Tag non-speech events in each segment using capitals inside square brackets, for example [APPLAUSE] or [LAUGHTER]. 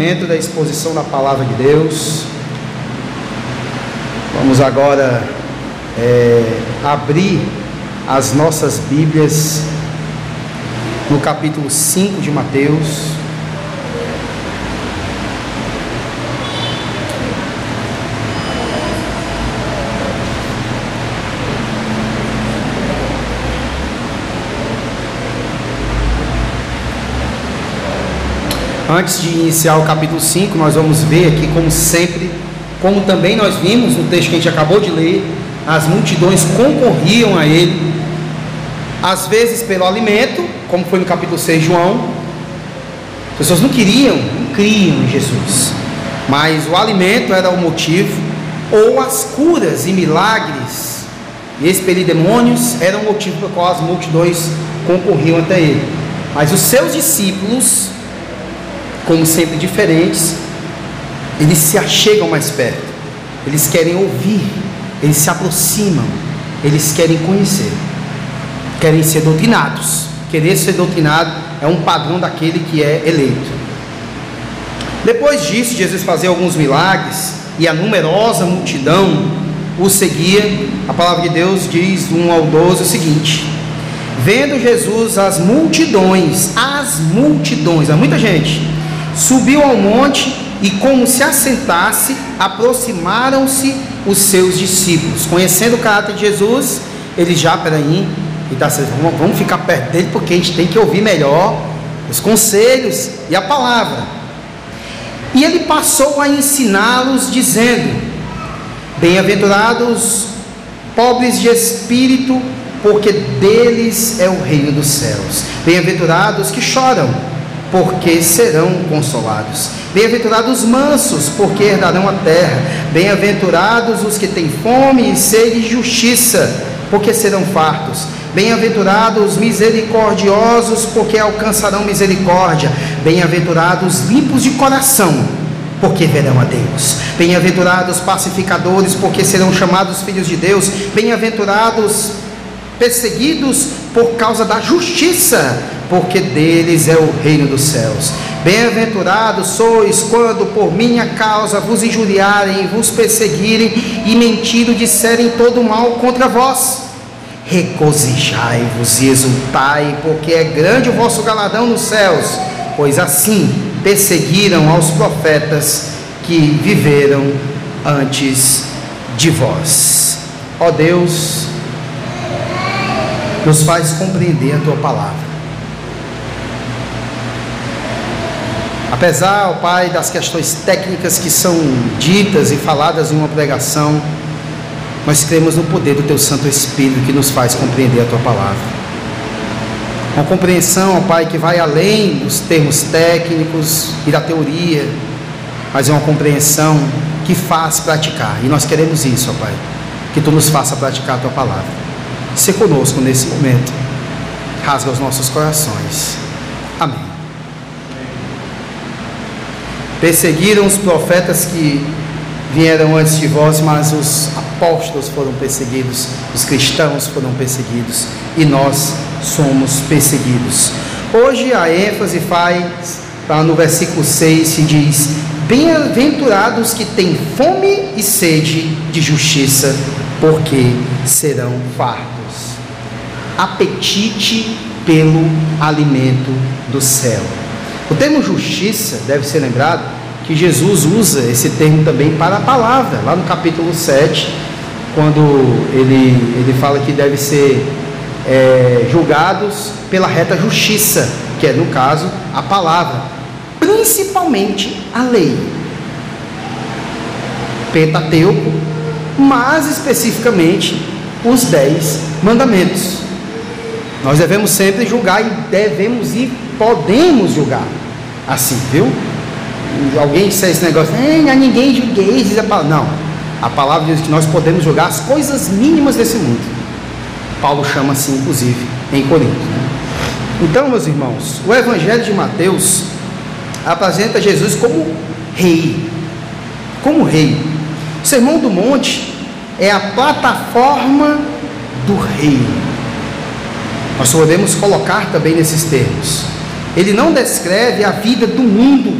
momento da exposição da palavra de Deus. Vamos agora é, abrir as nossas Bíblias no capítulo 5 de Mateus. Antes de iniciar o capítulo 5, nós vamos ver aqui, como sempre, como também nós vimos no texto que a gente acabou de ler, as multidões concorriam a ele, às vezes pelo alimento, como foi no capítulo 6 de João. As pessoas não queriam, não criam em Jesus, mas o alimento era o motivo, ou as curas e milagres e expelir demônios eram o motivo pelo qual as multidões concorriam até ele. Mas os seus discípulos como sempre diferentes, eles se achegam mais perto, eles querem ouvir, eles se aproximam, eles querem conhecer, querem ser doutrinados. Querer ser doutrinado é um padrão daquele que é eleito. Depois disso, Jesus fazia alguns milagres e a numerosa multidão o seguia. A palavra de Deus diz 1 ao 12 o seguinte: Vendo Jesus as multidões, as multidões, há muita gente, Subiu ao monte e, como se assentasse, aproximaram-se os seus discípulos. Conhecendo o caráter de Jesus, eles já, peraí, e tá, vamos ficar perto dele porque a gente tem que ouvir melhor os conselhos e a palavra. E ele passou a ensiná-los, dizendo: Bem-aventurados pobres de espírito, porque deles é o reino dos céus. Bem-aventurados que choram porque serão consolados. Bem-aventurados os mansos, porque herdarão a terra. Bem-aventurados os que têm fome e sede de justiça, porque serão fartos. Bem-aventurados os misericordiosos, porque alcançarão misericórdia. Bem-aventurados limpos de coração, porque verão a Deus. Bem-aventurados pacificadores, porque serão chamados filhos de Deus. Bem-aventurados perseguidos por causa da justiça, porque deles é o reino dos céus. Bem-aventurados sois quando por minha causa vos injuriarem, vos perseguirem e mentindo disserem todo mal contra vós. Regozijai-vos e exultai, porque é grande o vosso galardão nos céus, pois assim perseguiram aos profetas que viveram antes de vós. Ó Deus, nos faz compreender a tua palavra. Apesar, ó Pai, das questões técnicas que são ditas e faladas em uma pregação, nós cremos no poder do Teu Santo Espírito que nos faz compreender a Tua palavra. Uma compreensão, ó Pai, que vai além dos termos técnicos e da teoria, mas é uma compreensão que faz praticar. E nós queremos isso, ó Pai, que Tu nos faça praticar a Tua palavra. Se conosco nesse momento. Rasga os nossos corações. Amém. Perseguiram os profetas que vieram antes de vós, mas os apóstolos foram perseguidos, os cristãos foram perseguidos e nós somos perseguidos. Hoje a ênfase faz, tá, no versículo 6 se diz: Bem-aventurados que têm fome e sede de justiça, porque serão fartos apetite pelo alimento do céu. O termo justiça deve ser lembrado que Jesus usa esse termo também para a palavra, lá no capítulo 7, quando ele, ele fala que deve ser é, julgados pela reta justiça, que é, no caso, a palavra, principalmente a lei. Pentateuco, mas especificamente os dez mandamentos. Nós devemos sempre julgar e devemos e podemos julgar. Assim, viu? Alguém disser esse negócio, a ninguém julguei, diz a palavra. Não. A palavra diz que nós podemos julgar as coisas mínimas desse mundo. Paulo chama assim, inclusive, em Corinto. Né? Então, meus irmãos, o Evangelho de Mateus apresenta Jesus como rei. Como rei. O Sermão do Monte é a plataforma do reino. Nós podemos colocar também nesses termos. Ele não descreve a vida do mundo,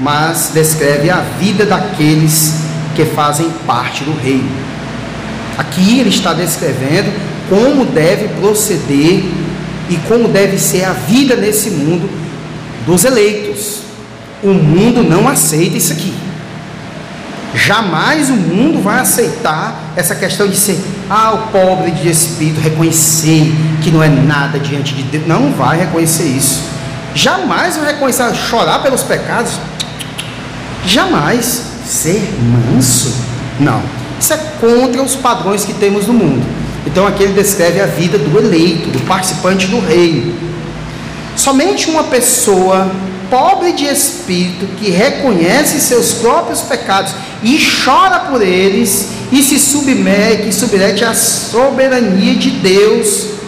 mas descreve a vida daqueles que fazem parte do reino. Aqui ele está descrevendo como deve proceder e como deve ser a vida nesse mundo dos eleitos. O mundo não aceita isso aqui. Jamais o mundo vai aceitar essa questão de ser, ah, o pobre de espírito, reconhecer que não é nada diante de Deus. Não vai reconhecer isso. Jamais vai reconhecer, chorar pelos pecados. Jamais. Ser manso. Não. Isso é contra os padrões que temos no mundo. Então aqui ele descreve a vida do eleito, do participante do reino. Somente uma pessoa pobre de espírito que reconhece seus próprios pecados e chora por eles e se submete, submete à soberania de Deus.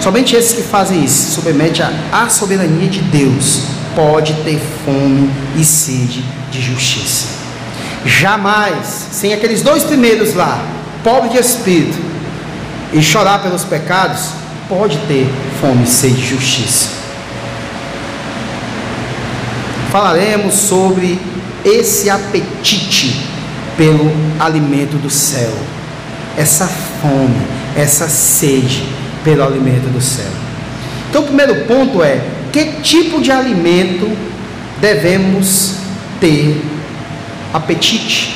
Somente esses que fazem isso, submete à soberania de Deus, pode ter fome e sede de justiça. Jamais, sem aqueles dois primeiros lá, pobre de espírito e chorar pelos pecados, pode ter fome e sede de justiça. Falaremos sobre esse apetite pelo alimento do céu, essa fome, essa sede pelo alimento do céu. Então, o primeiro ponto é: que tipo de alimento devemos ter apetite?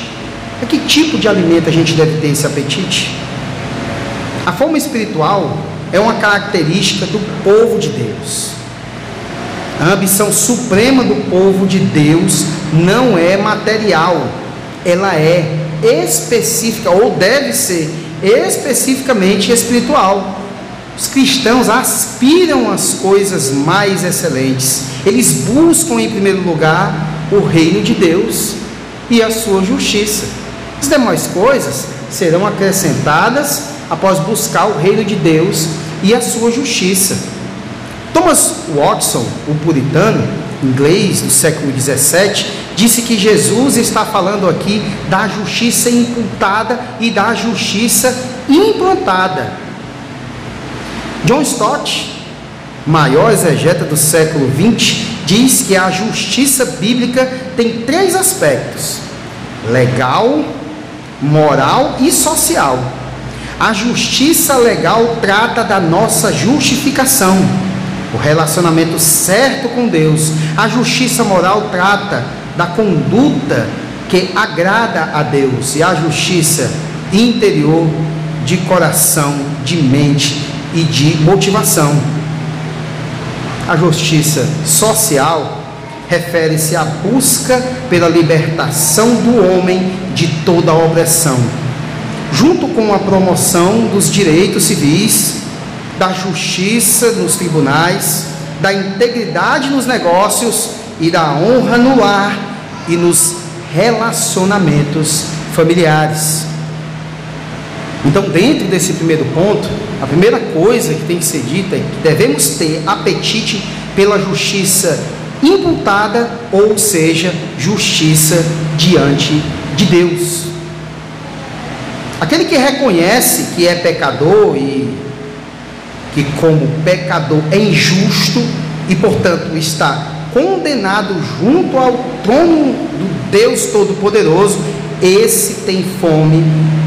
A que tipo de alimento a gente deve ter esse apetite? A fome espiritual é uma característica do povo de Deus. A ambição suprema do povo de Deus não é material, ela é específica ou deve ser especificamente espiritual. Os cristãos aspiram às coisas mais excelentes. Eles buscam em primeiro lugar o reino de Deus e a sua justiça. As demais coisas serão acrescentadas após buscar o reino de Deus e a sua justiça. Thomas Watson, o puritano inglês do século 17, disse que Jesus está falando aqui da justiça imputada e da justiça implantada. John Stott, maior exegeta do século 20, diz que a justiça bíblica tem três aspectos: legal, moral e social. A justiça legal trata da nossa justificação, o relacionamento certo com Deus. A justiça moral trata da conduta que agrada a Deus. E a justiça interior de coração, de mente e de motivação. A justiça social refere-se à busca pela libertação do homem de toda opressão, junto com a promoção dos direitos civis, da justiça nos tribunais, da integridade nos negócios e da honra no lar e nos relacionamentos familiares. Então, dentro desse primeiro ponto, a primeira coisa que tem que ser dita é que devemos ter apetite pela justiça imputada, ou seja, justiça diante de Deus. Aquele que reconhece que é pecador e que, como pecador, é injusto e, portanto, está condenado junto ao trono do Deus Todo-Poderoso, esse tem fome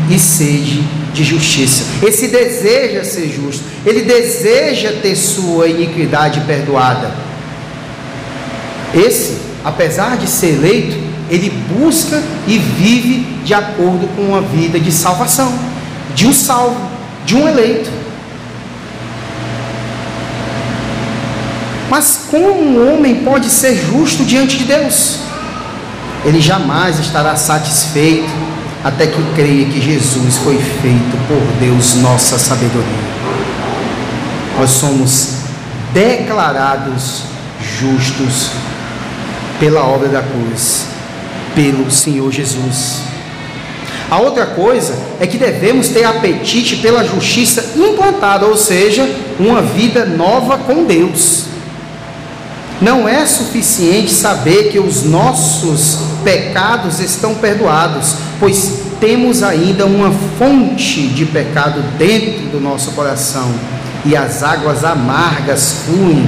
e sede de justiça. Esse deseja ser justo, ele deseja ter sua iniquidade perdoada. Esse, apesar de ser eleito, ele busca e vive de acordo com uma vida de salvação, de um salvo, de um eleito. Mas como um homem pode ser justo diante de Deus? Ele jamais estará satisfeito até que creia que Jesus foi feito por Deus, nossa sabedoria. Nós somos declarados justos pela obra da cruz, pelo Senhor Jesus. A outra coisa é que devemos ter apetite pela justiça implantada, ou seja, uma vida nova com Deus. Não é suficiente saber que os nossos pecados estão perdoados, pois temos ainda uma fonte de pecado dentro do nosso coração e as águas amargas fluem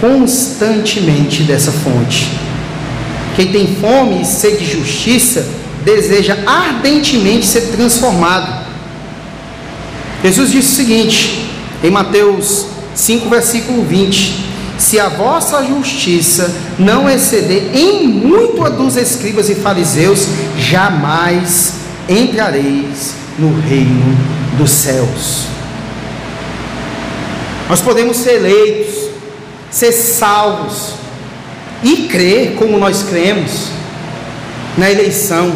constantemente dessa fonte. Quem tem fome e sede de justiça deseja ardentemente ser transformado. Jesus disse o seguinte, em Mateus 5, versículo 20: Se a vossa justiça não exceder em muito a dos escribas e fariseus, jamais entrareis no reino dos céus. Nós podemos ser eleitos, ser salvos e crer como nós cremos na eleição,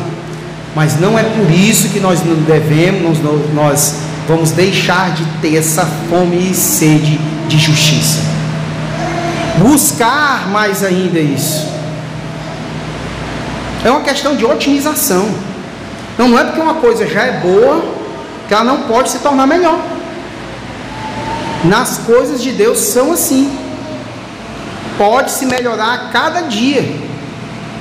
mas não é por isso que nós não devemos, nós vamos deixar de ter essa fome e sede de justiça. Buscar mais ainda isso. É uma questão de otimização. Então não é porque uma coisa já é boa que ela não pode se tornar melhor nas coisas de Deus são assim. Pode se melhorar a cada dia.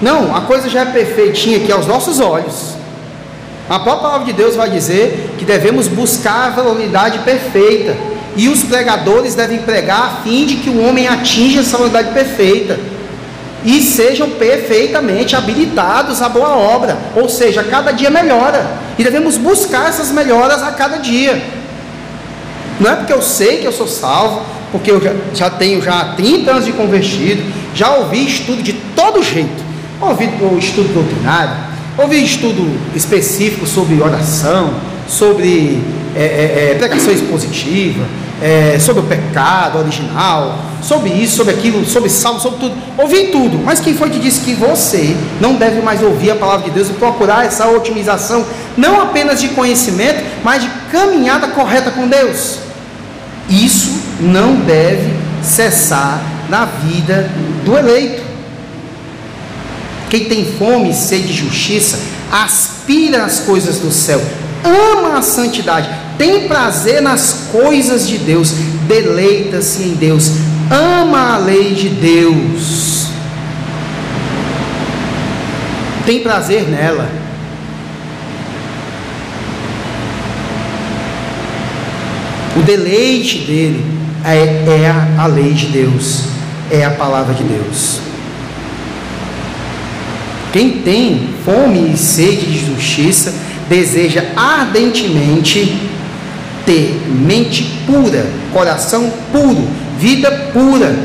Não, a coisa já é perfeitinha aqui aos nossos olhos. A própria palavra de Deus vai dizer que devemos buscar a validade perfeita. E os pregadores devem pregar a fim de que o homem atinja essa validade perfeita. E sejam perfeitamente habilitados à boa obra. Ou seja, cada dia melhora. E devemos buscar essas melhoras a cada dia. Não é porque eu sei que eu sou salvo, porque eu já, já tenho já 30 anos de convertido, já ouvi estudo de todo jeito. Ouvi estudo doutrinário, ouvi estudo específico sobre oração, sobre é, é, é, é, sobre o pecado original, sobre isso, sobre aquilo, sobre salvo, sobre tudo. Ouvi tudo, mas quem foi que disse que você não deve mais ouvir a palavra de Deus e procurar essa otimização, não apenas de conhecimento, mas de caminhada correta com Deus? Isso não deve cessar na vida do eleito. Quem tem fome e sede de justiça, aspira às coisas do céu, ama a santidade, tem prazer nas coisas de Deus, deleita-se em Deus, ama a lei de Deus, tem prazer nela. O deleite dele é, é a, a lei de Deus, é a palavra de Deus. Quem tem fome e sede de justiça deseja ardentemente ter mente pura, coração puro, vida pura.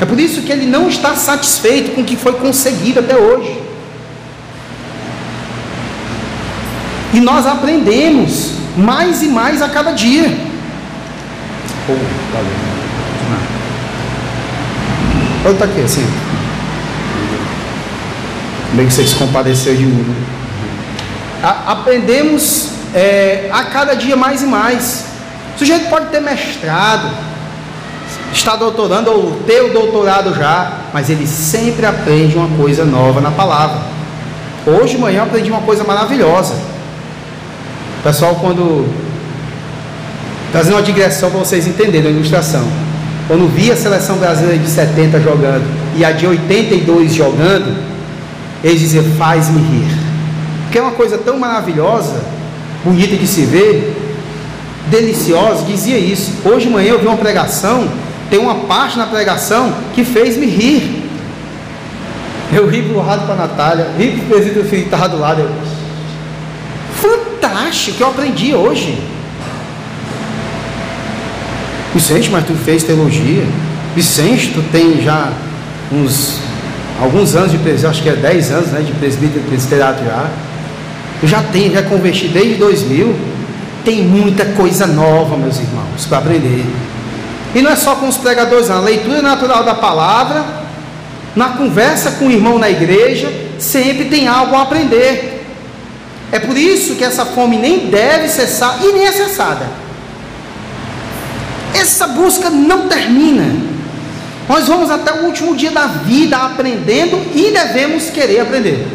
É por isso que ele não está satisfeito com o que foi conseguido até hoje. E nós aprendemos mais e mais a cada dia. Oh, valeu. Olha, está aqui assim. Bem que você se compadeceu de mim. A, aprendemos é, a cada dia mais e mais. O sujeito pode ter mestrado, está doutorando ou ter o doutorado já, mas ele sempre aprende uma coisa nova na palavra. Hoje de manhã eu aprendi uma coisa maravilhosa Pessoal, quando. Trazendo uma digressão para vocês entenderem a ilustração. Quando vi a seleção brasileira de 70 jogando e a de 82 jogando, eles diziam: faz-me rir. Porque é uma coisa tão maravilhosa, bonita de se ver, deliciosa, dizia isso. Hoje de manhã eu vi uma pregação, tem uma parte na pregação que fez-me rir. Eu ri pro lado para a Natália, ri pro presídio filho que estava do lado. Eu, fantástico que eu aprendi hoje. Vicente, mas tu fez teologia. Vicente, tu tem já uns alguns anos de presbítero, acho que é 10 anos né, de presbítero presbiteriado já. Eu já tenho, já converti desde 2000. Tem muita coisa nova, meus irmãos, para aprender. E não é só com os pregadores, não. a leitura natural da palavra, na conversa com o irmão na igreja, sempre tem algo a aprender. É por isso que essa fome nem deve cessar e nem é cessada. Essa busca não termina. Nós vamos até o último dia da vida aprendendo e devemos querer aprender.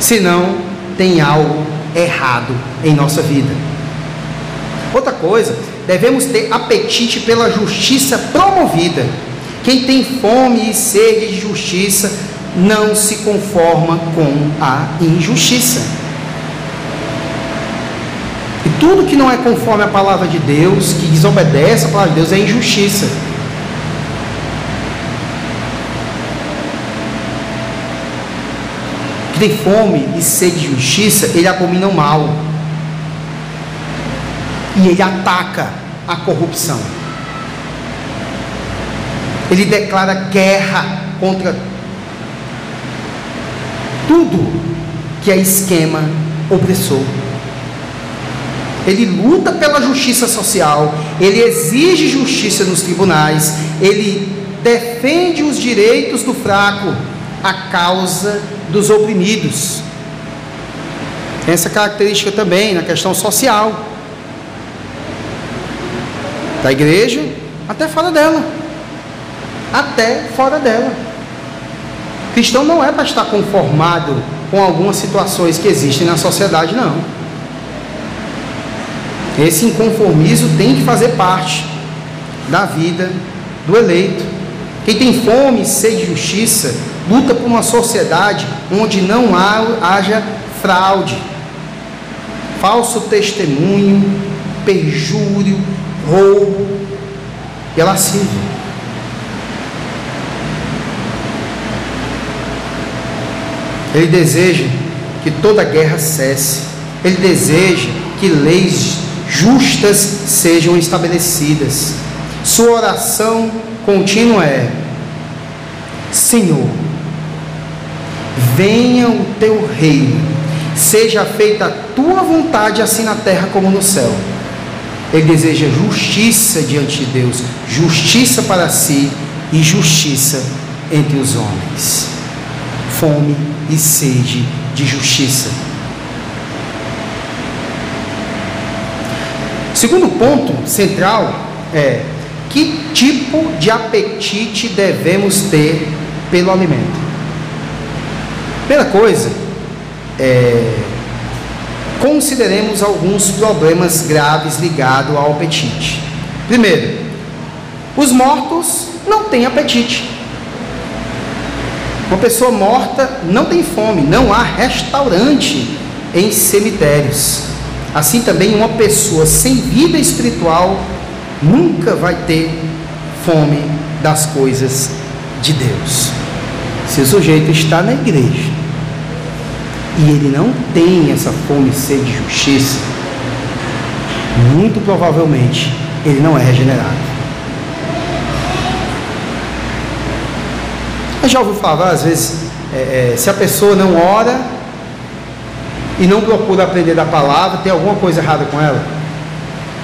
Senão, tem algo errado em nossa vida. Outra coisa, devemos ter apetite pela justiça promovida. Quem tem fome e sede de justiça não se conforma com a injustiça. E tudo que não é conforme a palavra de Deus, que desobedece a palavra de Deus, é injustiça. Que tem fome e sede de justiça, ele abomina o mal. E ele ataca a corrupção. Ele declara guerra contra tudo que é esquema opressor. Ele luta pela justiça social, ele exige justiça nos tribunais, ele defende os direitos do fraco, a causa dos oprimidos. Essa característica também na questão social da igreja, até fora dela. Até fora dela. Cristão não é para estar conformado com algumas situações que existem na sociedade, não. Esse inconformismo tem que fazer parte da vida do eleito. Quem tem fome e sede de justiça, luta por uma sociedade onde não haja fraude, falso testemunho, perjúrio, roubo e lascívia. Ele deseja que toda guerra cesse. Ele deseja que leis justas sejam estabelecidas. Sua oração contínua é: Senhor, venha o teu reino, seja feita a tua vontade, assim na terra como no céu. Ele deseja justiça diante de Deus, justiça para si e justiça entre os homens. Fome e sede de justiça. Segundo ponto central é que tipo de apetite devemos ter pelo alimento. Primeira coisa, é, consideremos alguns problemas graves ligados ao apetite. Primeiro, os mortos não têm apetite. Uma pessoa morta não tem fome, não há restaurante em cemitérios. Assim também uma pessoa sem vida espiritual nunca vai ter fome das coisas de Deus. Se o sujeito está na igreja e ele não tem essa fome e sede de justiça, muito provavelmente ele não é regenerado. Mas já ouviu falar, às vezes, é, é, se a pessoa não ora e não procura aprender da palavra, tem alguma coisa errada com ela?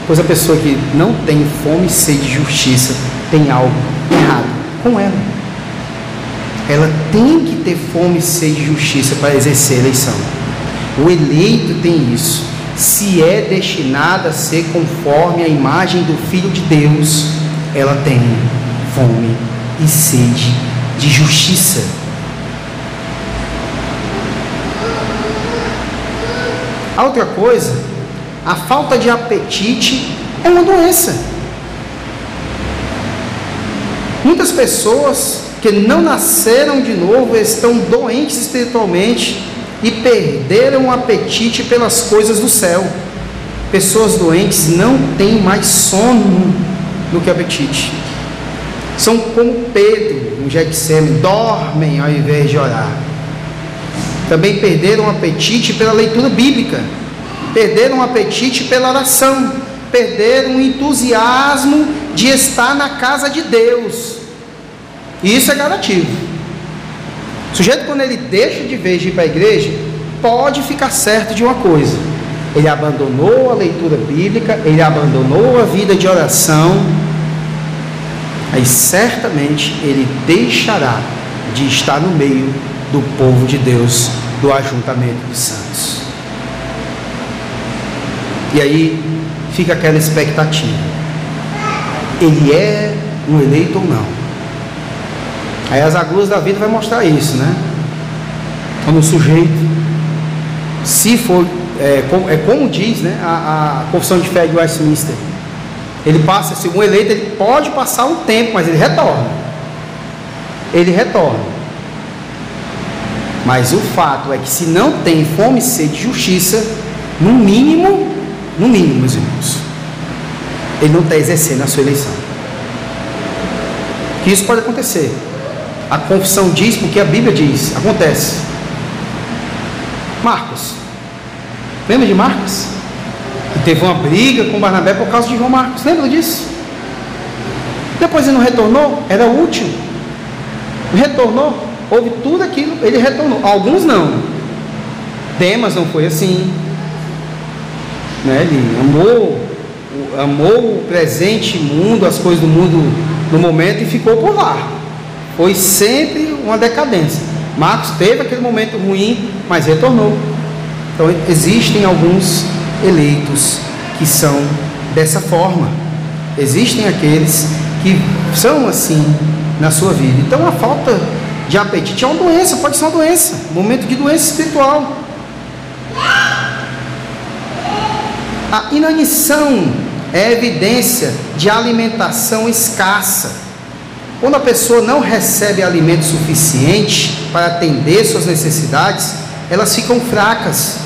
Pois a pessoa que não tem fome e sede de justiça tem algo errado com ela. Ela tem que ter fome e sede de justiça para exercer a eleição. O eleito tem isso. Se é destinada a ser conforme a imagem do Filho de Deus, ela tem fome e sede de justiça. Outra coisa, a falta de apetite é uma doença. Muitas pessoas que não nasceram de novo estão doentes espiritualmente e perderam o apetite pelas coisas do céu. Pessoas doentes não têm mais sono do que apetite. São como Pedro no Getsemane, dormem ao invés de orar. Também perderam o apetite pela leitura bíblica, perderam o apetite pela oração, perderam o entusiasmo de estar na casa de Deus. E isso é negativo. O sujeito, quando ele deixa de vez de ir para a igreja, pode ficar certo de uma coisa: ele abandonou a leitura bíblica, ele abandonou a vida de oração, aí certamente ele deixará de estar no meio do povo de Deus, do ajuntamento dos santos. E aí fica aquela expectativa: ele é um eleito ou não? Aí as agruras da vida vai mostrar isso, né? Quando o sujeito, se for, é, como, é como diz né, a, a confissão de fé de Westminster, ele passa, se um eleito, ele pode passar um tempo, mas ele retorna. Ele retorna. Mas o fato é que se não tem fome e sede de justiça, no mínimo, no mínimo, meus irmãos, ele não está exercendo a sua eleição. Que isso pode acontecer. A confissão diz porque a Bíblia diz, acontece. Marcos. Lembra de Marcos? Que teve uma briga com Barnabé por causa de João Marcos. Lembra disso? Depois ele não retornou, era útil. Retornou, houve tudo aquilo, ele retornou. Alguns não. Demas não foi assim. Né? Ele amou, amou o presente mundo, as coisas do mundo no momento e ficou por lá. Foi sempre uma decadência. Marcos teve aquele momento ruim, mas retornou. Então existem alguns eleitos que são dessa forma. Existem aqueles que são assim na sua vida. Então a falta de apetite é uma doença, pode ser uma doença, momento de doença espiritual. A inanição é evidência de alimentação escassa. Quando a pessoa não recebe alimento suficiente para atender suas necessidades, elas ficam fracas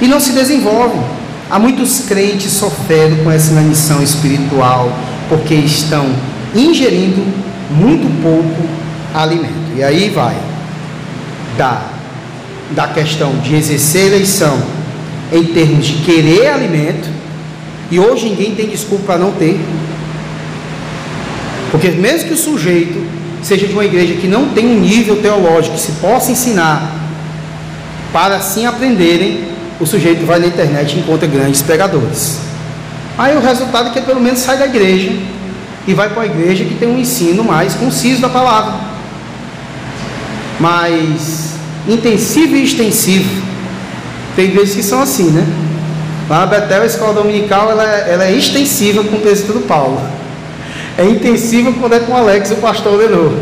e não se desenvolvem. Há muitos crentes sofrendo com essa inanição espiritual porque estão ingerindo muito pouco alimento. E aí vai da, da questão de exercer eleição em termos de querer alimento, e hoje ninguém tem desculpa para não ter. Porque mesmo que o sujeito seja de uma igreja que não tem um nível teológico que se possa ensinar para assim aprenderem, o sujeito vai na internet e encontra grandes pregadores. Aí o resultado é que pelo menos sai da igreja e vai para a igreja que tem um ensino mais conciso da palavra. Mas intensivo e extensivo tem igrejas que são assim, né? Lá na Betel, a escola dominical, ela, é, ela é extensiva com o presbítero Paulo. É intensiva quando é com o Alex, o pastor ordenou.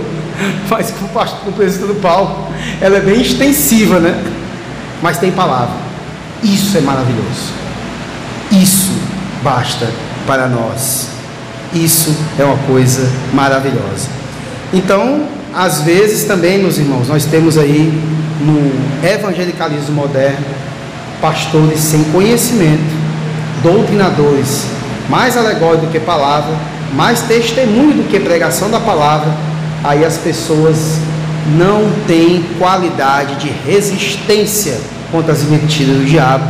Mas com o, pastor, com o Paulo, ela é bem extensiva, né? Mas tem palavra. Isso é maravilhoso. Isso basta para nós. Isso é uma coisa maravilhosa. Então, às vezes também, meus irmãos, nós temos aí no evangelicalismo moderno pastores sem conhecimento, doutrinadores, mais alegóricos do que palavra, mais testemunho do que pregação da palavra, aí as pessoas não têm qualidade de resistência contra as mentiras do diabo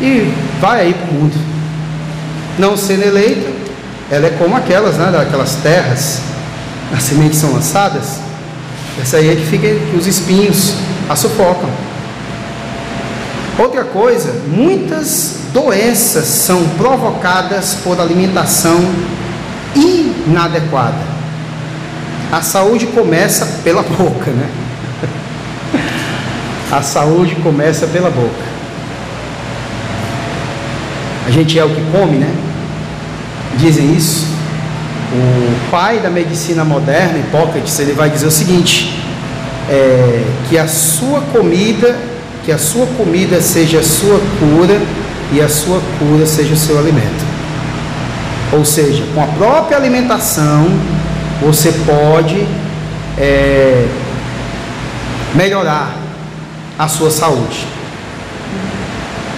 e vai aí para o mundo. Não sendo eleita, ela é como aquelas, né, daquelas terras, as sementes são lançadas, essa aí é que fica que os espinhos a sufocam. Outra coisa, muitas doenças são provocadas por alimentação inadequada. A saúde começa pela [LAUGHS] boca, né? A saúde começa pela boca. A gente é o que come, né? Dizem isso. O pai da medicina moderna, Hipócrates, ele vai dizer o seguinte: é, que a sua comida que a sua comida seja a sua cura e a sua cura seja o seu alimento. Ou seja, com a própria alimentação, você pode é, melhorar a sua saúde.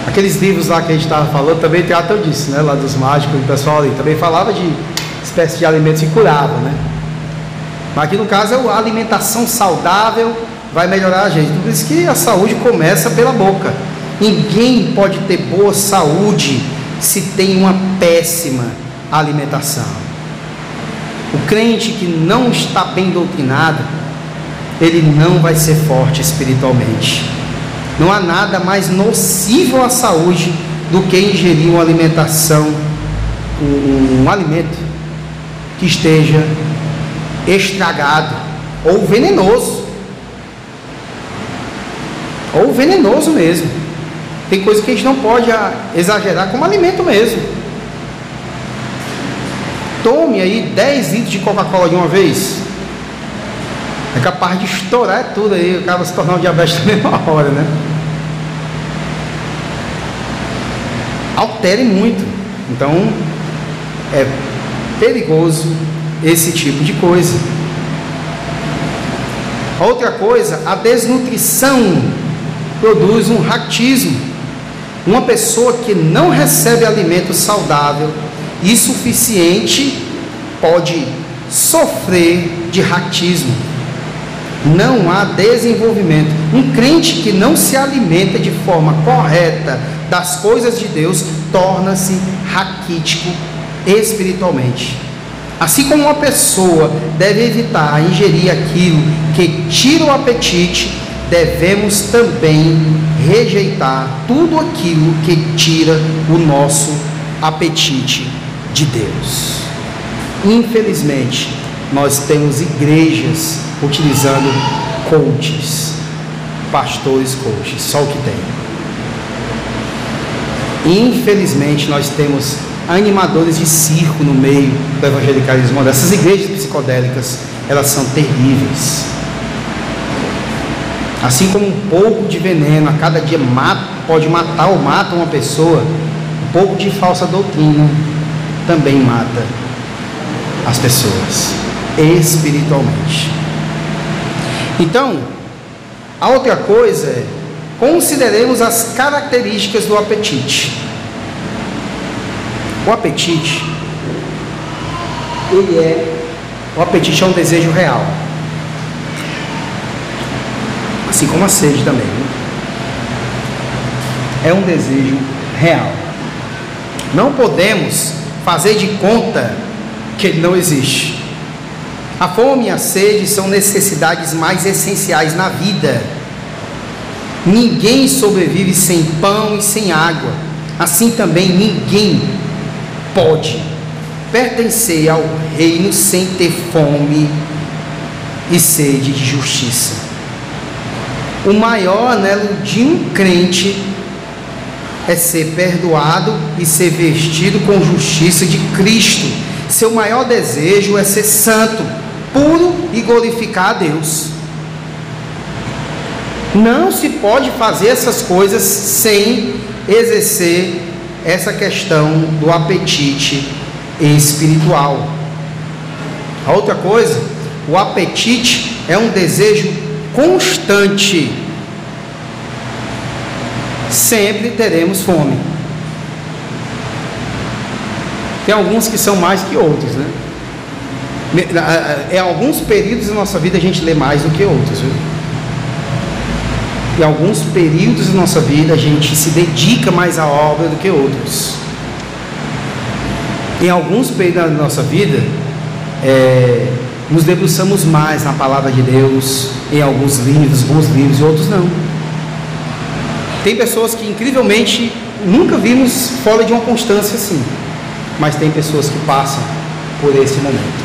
Aqueles livros lá que a gente estava falando também tratam disso, né? Lá dos mágicos, o pessoal ali também falava de espécie de alimentos que curavam, né? Mas aqui no caso é a alimentação saudável vai melhorar a gente. Por isso que a saúde começa pela boca. Ninguém pode ter boa saúde se tem uma péssima alimentação. O crente que não está bem doutrinado, ele não vai ser forte espiritualmente. Não há nada mais nocivo à saúde do que ingerir uma alimentação, um, um alimento que esteja estragado ou venenoso ou venenoso mesmo. Tem coisa que a gente não pode exagerar como alimento mesmo. Tome aí 10 litros de Coca-Cola de uma vez. É capaz de estourar tudo aí, acaba se tornar um diabetes na mesma hora, né? Altere muito. Então, é perigoso esse tipo de coisa. Outra coisa, a desnutrição produz um raquitismo. Uma pessoa que não recebe alimento saudável e suficiente pode sofrer de raquismo. Não há desenvolvimento. Um crente que não se alimenta de forma correta das coisas de Deus torna-se raquítico espiritualmente. Assim como uma pessoa deve evitar ingerir aquilo que tira o apetite, devemos também rejeitar tudo aquilo que tira o nosso apetite de Deus. Infelizmente, nós temos igrejas utilizando coaches, pastores coaches, só o que tem. Infelizmente, nós temos animadores de circo no meio do evangelicalismo. Essas igrejas psicodélicas, elas são terríveis. Assim como um pouco de veneno a cada dia mata, pode matar ou mata uma pessoa, um pouco de falsa doutrina também mata as pessoas espiritualmente. Então, a outra coisa é consideremos as características do apetite. O apetite, ele é, o apetite é um desejo real. Assim como a sede também. Né? É um desejo real. Não podemos fazer de conta que ele não existe. A fome e a sede são necessidades mais essenciais na vida. Ninguém sobrevive sem pão e sem água. Assim também ninguém pode pertencer ao reino sem ter fome e sede de justiça. O maior anelo de um crente é ser perdoado e ser vestido com justiça de Cristo. Seu maior desejo é ser santo, puro e glorificar a Deus. Não se pode fazer essas coisas sem exercer essa questão do apetite espiritual. A outra coisa, o apetite é um desejo constante. Sempre teremos fome. Tem alguns que são mais que outros, né? Em alguns períodos da nossa vida a gente lê mais do que outros, viu? em alguns períodos da nossa vida a gente se dedica mais à obra do que outros. Em alguns períodos da nossa vida, é, nos debruçamos mais na palavra de Deus, em alguns livros, bons livros, e outros não. Tem pessoas que incrivelmente nunca vimos fora de uma constância assim, mas tem pessoas que passam por esse momento.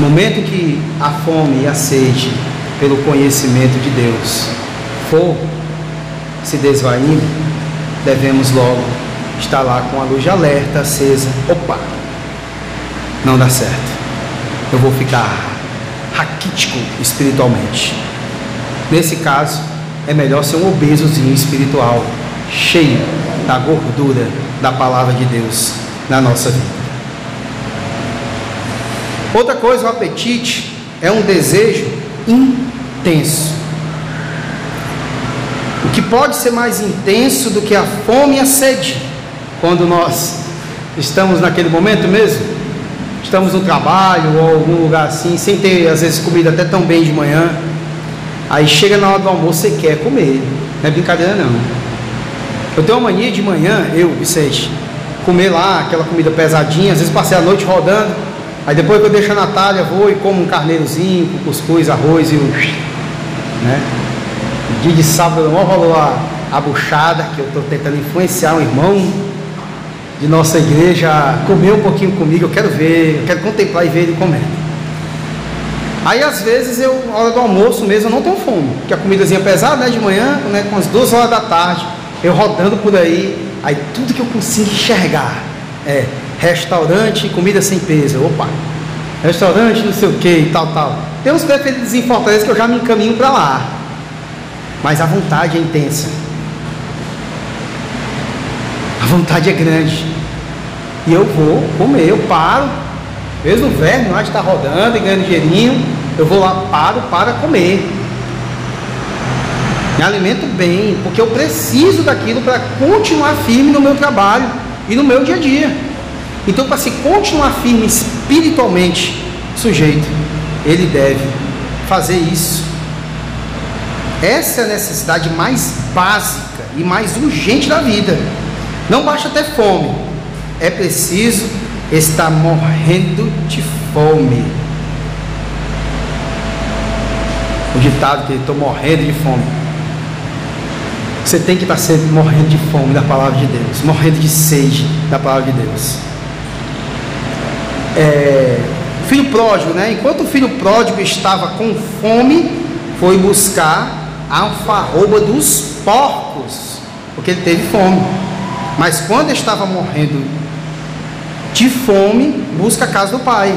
Momento que a fome e a sede pelo conhecimento de Deus for se desvaindo, devemos logo estar lá com a luz de alerta acesa. Opa, não dá certo. Eu vou ficar raquítico espiritualmente. Nesse caso, é melhor ser um obesozinho espiritual, cheio da gordura da palavra de Deus na nossa vida. Outra coisa, o apetite é um desejo intenso. Que pode ser mais intenso do que a fome e a sede, quando nós estamos naquele momento mesmo, estamos no trabalho ou algum lugar assim, sem ter às vezes comida até tão bem de manhã, aí chega na hora do almoço e quer comer, não é brincadeira não. Eu tenho uma mania de manhã, eu, Vicente, comer lá aquela comida pesadinha, às vezes passei a noite rodando, aí depois que eu deixo a Natália, vou e como um carneirozinho, com cuscuz, arroz e o. Né? Dia de sábado não rolou a, a buchada, que eu estou tentando influenciar um irmão de nossa igreja a comer um pouquinho comigo. Eu quero ver, eu quero contemplar e ver ele comendo. Aí às vezes eu, na hora do almoço mesmo, eu não tenho fome, porque a comidazinha é pesada, né, de manhã, né, com as duas horas da tarde, eu rodando por aí, aí tudo que eu consigo enxergar é restaurante, comida sem peso. Opa, restaurante, não sei o que e tal, tal. Tem uns preferidos em Fortaleza que eu já me encaminho para lá mas a vontade é intensa. A vontade é grande. E eu vou comer, eu paro, mesmo o verme lá está rodando e ganhando dinheirinho, eu vou lá, paro para comer. me alimento bem, porque eu preciso daquilo para continuar firme no meu trabalho e no meu dia a dia. Então, para se continuar firme espiritualmente, sujeito, ele deve fazer isso. Essa é a necessidade mais básica e mais urgente da vida. Não basta ter fome, é preciso estar morrendo de fome. O ditado que estou morrendo de fome. Você tem que estar sempre morrendo de fome da palavra de Deus, morrendo de sede da palavra de Deus. É, filho pródigo, né? Enquanto o filho pródigo estava com fome, foi buscar a alfarroba dos porcos, porque ele teve fome. Mas quando estava morrendo de fome, busca a casa do pai.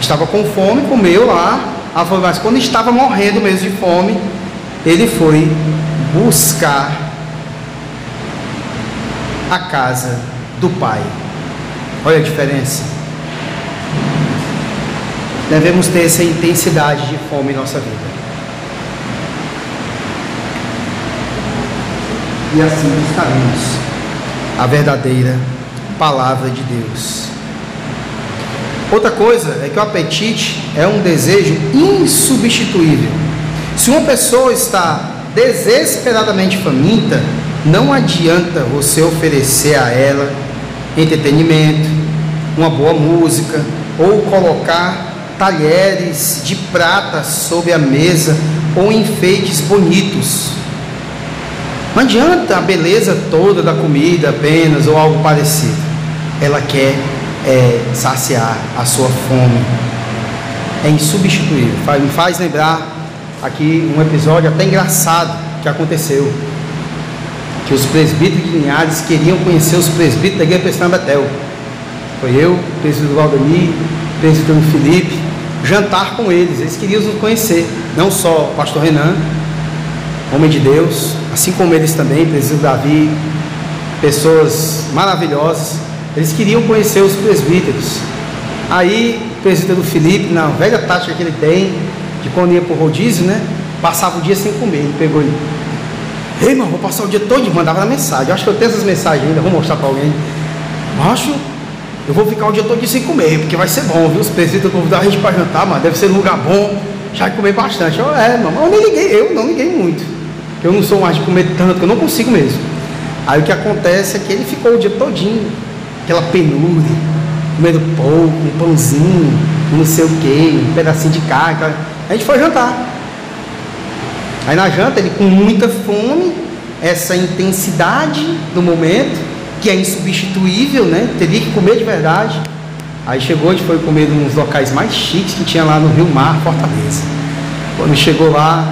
Estava com fome, comeu lá, mas quando estava morrendo mesmo de fome, ele foi buscar a casa do pai. Olha a diferença. Devemos ter essa intensidade de fome em nossa vida. E assim buscaremos a verdadeira palavra de Deus. Outra coisa é que o apetite é um desejo insubstituível. Se uma pessoa está desesperadamente faminta, não adianta você oferecer a ela entretenimento, uma boa música ou colocar talheres de prata sobre a mesa ou enfeites bonitos. Não adianta a beleza toda da comida apenas ou algo parecido. Ela quer é, saciar a sua fome. É insubstituível. Faz, me faz lembrar aqui um episódio até engraçado que aconteceu. Que os presbíteros de Linhares queriam conhecer os presbíteros da igreja Presbiteriana Betel. Foi eu, o presbítero Valdemir, o presbítero Felipe, jantar com eles. Eles queriam nos conhecer. Não só o pastor Renan, homem de Deus, assim como eles também, presbítero Davi, pessoas maravilhosas. Eles queriam conhecer os presbíteros. Aí, o presbítero Felipe, na velha tática que ele tem, de quando ia para o rodízio, né? Passava o dia sem comer. Ele pegou e. Ei, irmão, vou passar o dia todo e mandava mensagem. Eu acho que eu tenho essas mensagens ainda, vou mostrar para alguém. Acho, eu vou ficar o dia todo sem comer, porque vai ser bom, viu? Os presbíteros convidaram a gente para jantar, mas deve ser um lugar bom. Já vai comer bastante. Eu, é, mamãe, eu nem liguei, eu não liguei muito. Eu não sou mais de comer tanto, eu não consigo mesmo. Aí o que acontece é que ele ficou o dia todinho, aquela penúria, comendo pouco, um pãozinho, não sei o que, um pedacinho de carne. A gente foi jantar. Aí na janta, ele com muita fome, essa intensidade do momento, que é insubstituível, né? Teria que comer de verdade. Aí chegou, a gente foi comer nos locais mais chiques que tinha lá no Rio Mar, Fortaleza. Quando chegou lá,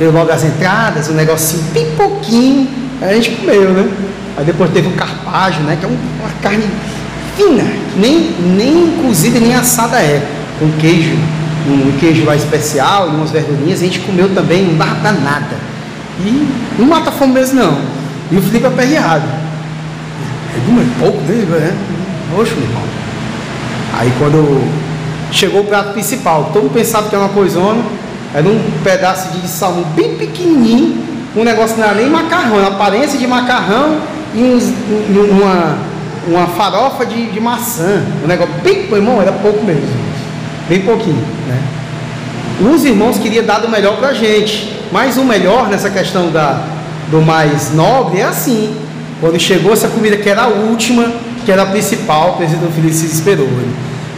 veio logo as entradas, um negocinho bem pouquinho, aí a gente comeu, né? Aí depois teve o carpágio, né? Que é uma carne fina, nem, nem cozida nem assada é, com queijo, um queijo lá especial umas verdurinhas, a gente comeu também, não dava pra nada. E não mata fome mesmo não. E o Felipe aperreado. É pouco dele, né? Oxe, meu irmão. Aí quando chegou o prato principal, todo mundo pensava que era uma coisona, era um pedaço de salmão bem pequenininho, um negócio não era nem macarrão, aparência de macarrão e uns, uma, uma farofa de, de maçã. Um negócio bem, irmão, era pouco mesmo. Bem pouquinho, né? Os irmãos queriam dar do melhor para a gente, mas o melhor nessa questão da, do mais nobre é assim. Quando chegou essa comida que era a última, que era a principal, o presidente Felipe se desesperou. Ele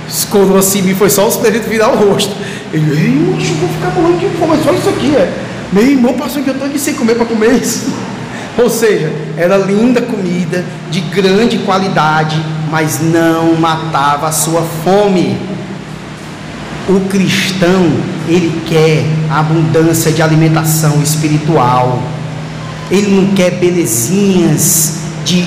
escorou assim foi só os presidentes virar o rosto. Ele, eu vou ficar morrendo de fome, só isso aqui é. Meu irmão passou eu estou aqui sem comer para comer isso. [LAUGHS] Ou seja, era linda comida, de grande qualidade, mas não matava a sua fome. O cristão, ele quer abundância de alimentação espiritual. Ele não quer belezinhas de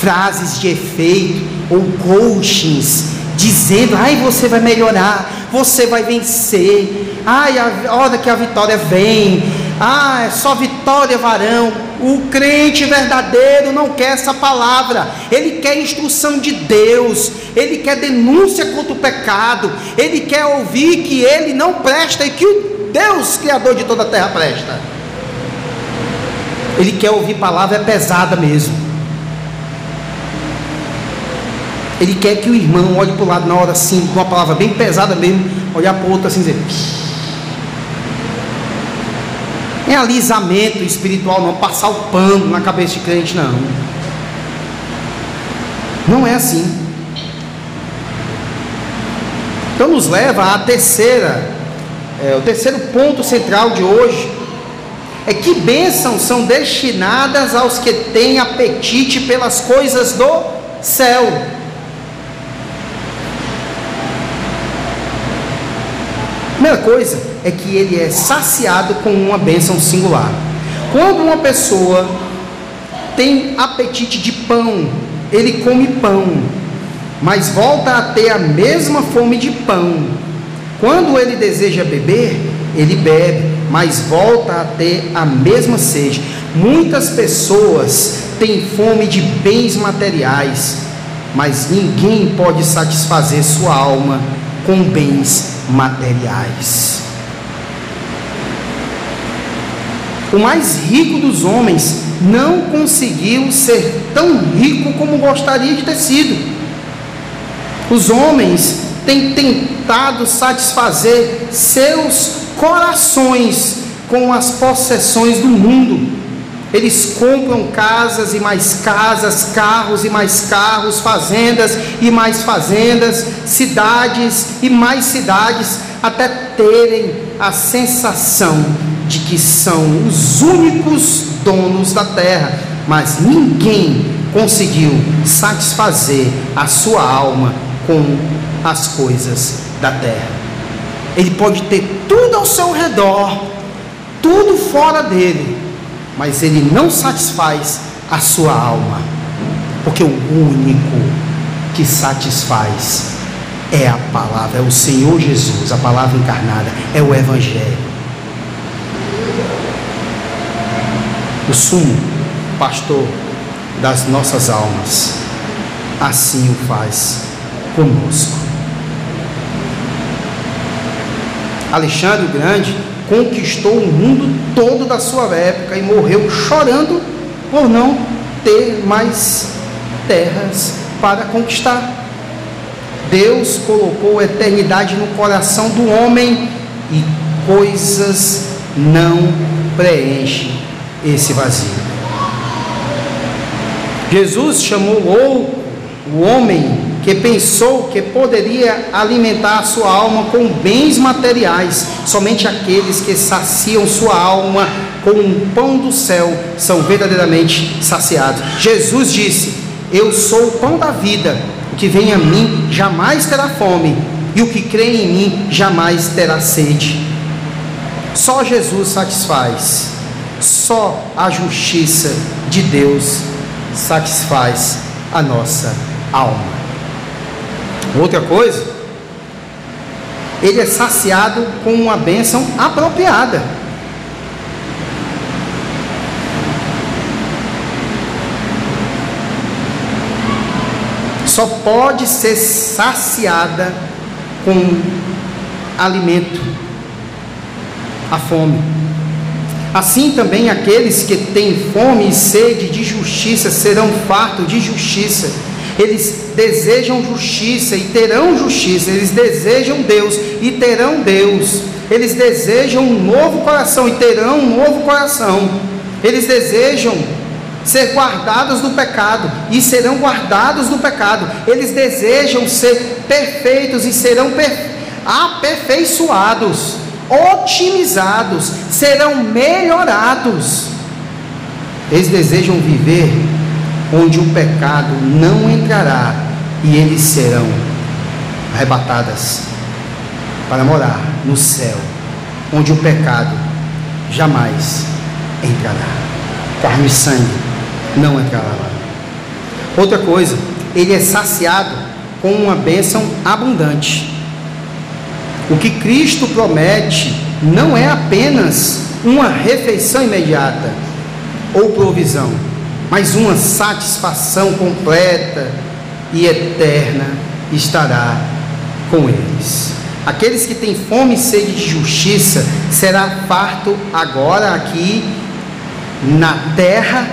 frases de efeito ou coachings dizendo: "Ai, você vai melhorar, você vai vencer. Ai, a hora que a vitória vem, ah, é só vitória, varão. O crente verdadeiro não quer essa palavra, ele quer instrução de Deus, ele quer denúncia contra o pecado, ele quer ouvir que ele não presta e que o Deus, Criador de toda a terra, presta. Ele quer ouvir palavra pesada mesmo. Ele quer que o irmão olhe para o lado na hora assim, com uma palavra bem pesada mesmo, olhar para o outro assim e dizer. É alisamento espiritual, não passar o pano na cabeça de crente, não. Não é assim. Então nos leva à terceira, é, o terceiro ponto central de hoje é que bênçãos são destinadas aos que têm apetite pelas coisas do céu. Primeira coisa é que ele é saciado com uma bênção singular. Quando uma pessoa tem apetite de pão, ele come pão, mas volta a ter a mesma fome de pão. Quando ele deseja beber, ele bebe, mas volta a ter a mesma sede. Muitas pessoas têm fome de bens materiais, mas ninguém pode satisfazer sua alma com bens materiais. O mais rico dos homens não conseguiu ser tão rico como gostaria de ter sido. Os homens têm tentado satisfazer seus corações com as possessões do mundo. Eles compram casas e mais casas, carros e mais carros, fazendas e mais fazendas, cidades e mais cidades, até terem a sensação de que são os únicos donos da terra, mas ninguém conseguiu satisfazer a sua alma com as coisas da terra. Ele pode ter tudo ao seu redor, tudo fora dele, mas ele não satisfaz a sua alma, porque o único que satisfaz é a palavra, é o Senhor Jesus, a palavra encarnada, é o Evangelho. O sumo pastor das nossas almas, assim o faz conosco. Alexandre o Grande conquistou o mundo todo da sua época e morreu chorando por não ter mais terras para conquistar. Deus colocou a eternidade no coração do homem e coisas não preenchem esse vazio. Jesus chamou o homem que pensou que poderia alimentar sua alma com bens materiais. Somente aqueles que saciam sua alma com o pão do céu são verdadeiramente saciados. Jesus disse: Eu sou o pão da vida. O que vem a mim jamais terá fome, e o que crê em mim jamais terá sede. Só Jesus satisfaz. Só a justiça de Deus satisfaz a nossa alma. Outra coisa, ele é saciado com uma bênção apropriada. Só pode ser saciada com alimento, a fome. Assim também aqueles que têm fome e sede de justiça serão fartos de justiça eles desejam justiça e terão justiça, eles desejam Deus e terão Deus, eles desejam um novo coração e terão um novo coração, eles desejam ser guardados do pecado e serão guardados do pecado, eles desejam ser perfeitos e serão aperfeiçoados, otimizados, serão melhorados. Eles desejam viver onde o pecado não entrará e eles serão arrebatadas para morar no céu, onde o pecado jamais entrará. Carne e sangue não entrará lá. Outra coisa, ele é saciado com uma bênção abundante. O que Cristo promete não é apenas uma refeição imediata ou provisão mas uma satisfação completa e eterna estará com eles. Aqueles que têm fome e sede de justiça será farto agora aqui na terra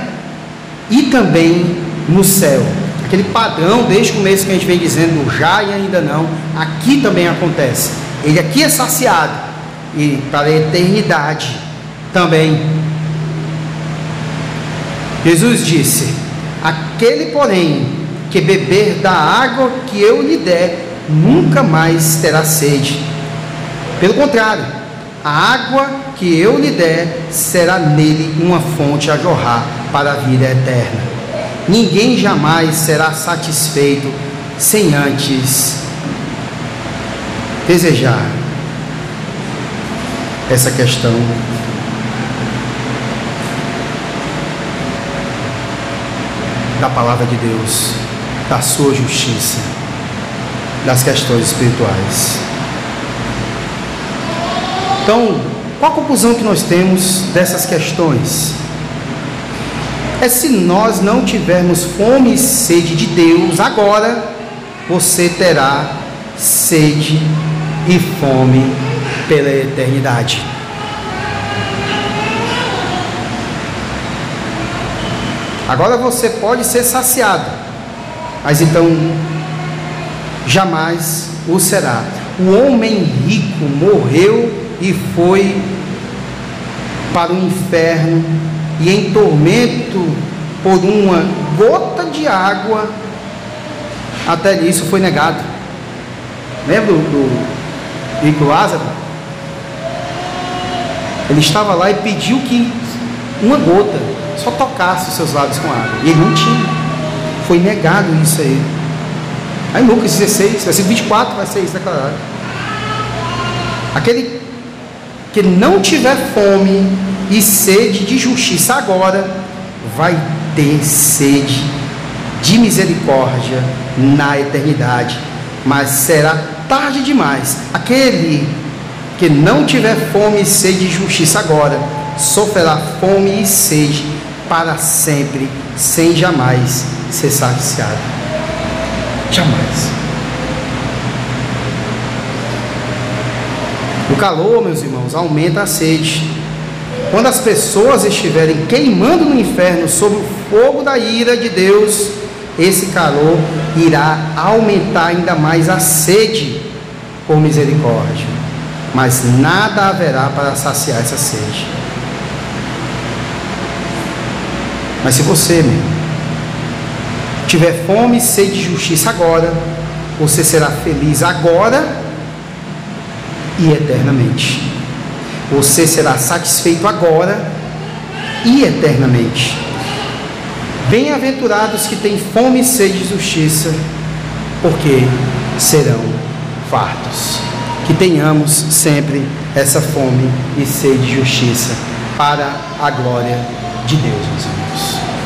e também no céu. Aquele padrão, desde o começo que a gente vem dizendo, já e ainda não, aqui também acontece. Ele aqui é saciado e para a eternidade também. Jesus disse: Aquele, porém, que beber da água que eu lhe der, nunca mais terá sede. Pelo contrário, a água que eu lhe der será nele uma fonte a jorrar para a vida eterna. Ninguém jamais será satisfeito sem antes desejar essa questão da palavra de Deus, da sua justiça, das questões espirituais. Então, qual a conclusão que nós temos dessas questões? É se nós não tivermos fome e sede de Deus, agora você terá sede e fome pela eternidade. Agora você pode ser saciado, mas então jamais o será. O homem rico morreu e foi para o inferno e em tormento por uma gota de água, até isso foi negado. Lembra do rico Lázaro? Ele estava lá e pediu que uma gota só tocasse os seus lábios com água. E ele não tinha. Foi negado isso a ele. Aí Lucas 16, versículo 24 vai ser isso declarado. Aquele que não tiver fome e sede de justiça agora, vai ter sede de misericórdia na eternidade, mas será tarde demais. Aquele que não tiver fome e sede de justiça agora, sofrerá fome e sede para sempre, sem jamais ser saciado. Jamais. O calor, meus irmãos, aumenta a sede. Quando as pessoas estiverem queimando no inferno sob o fogo da ira de Deus, esse calor irá aumentar ainda mais a sede por misericórdia. Mas nada haverá para saciar essa sede. Mas se você, meu, tiver fome e sede de justiça agora, você será feliz agora e eternamente. Você será satisfeito agora e eternamente. Bem-aventurados que têm fome e sede de justiça, porque serão fartos. Que tenhamos sempre essa fome e sede de justiça para a glória de Deus, meus irmãos.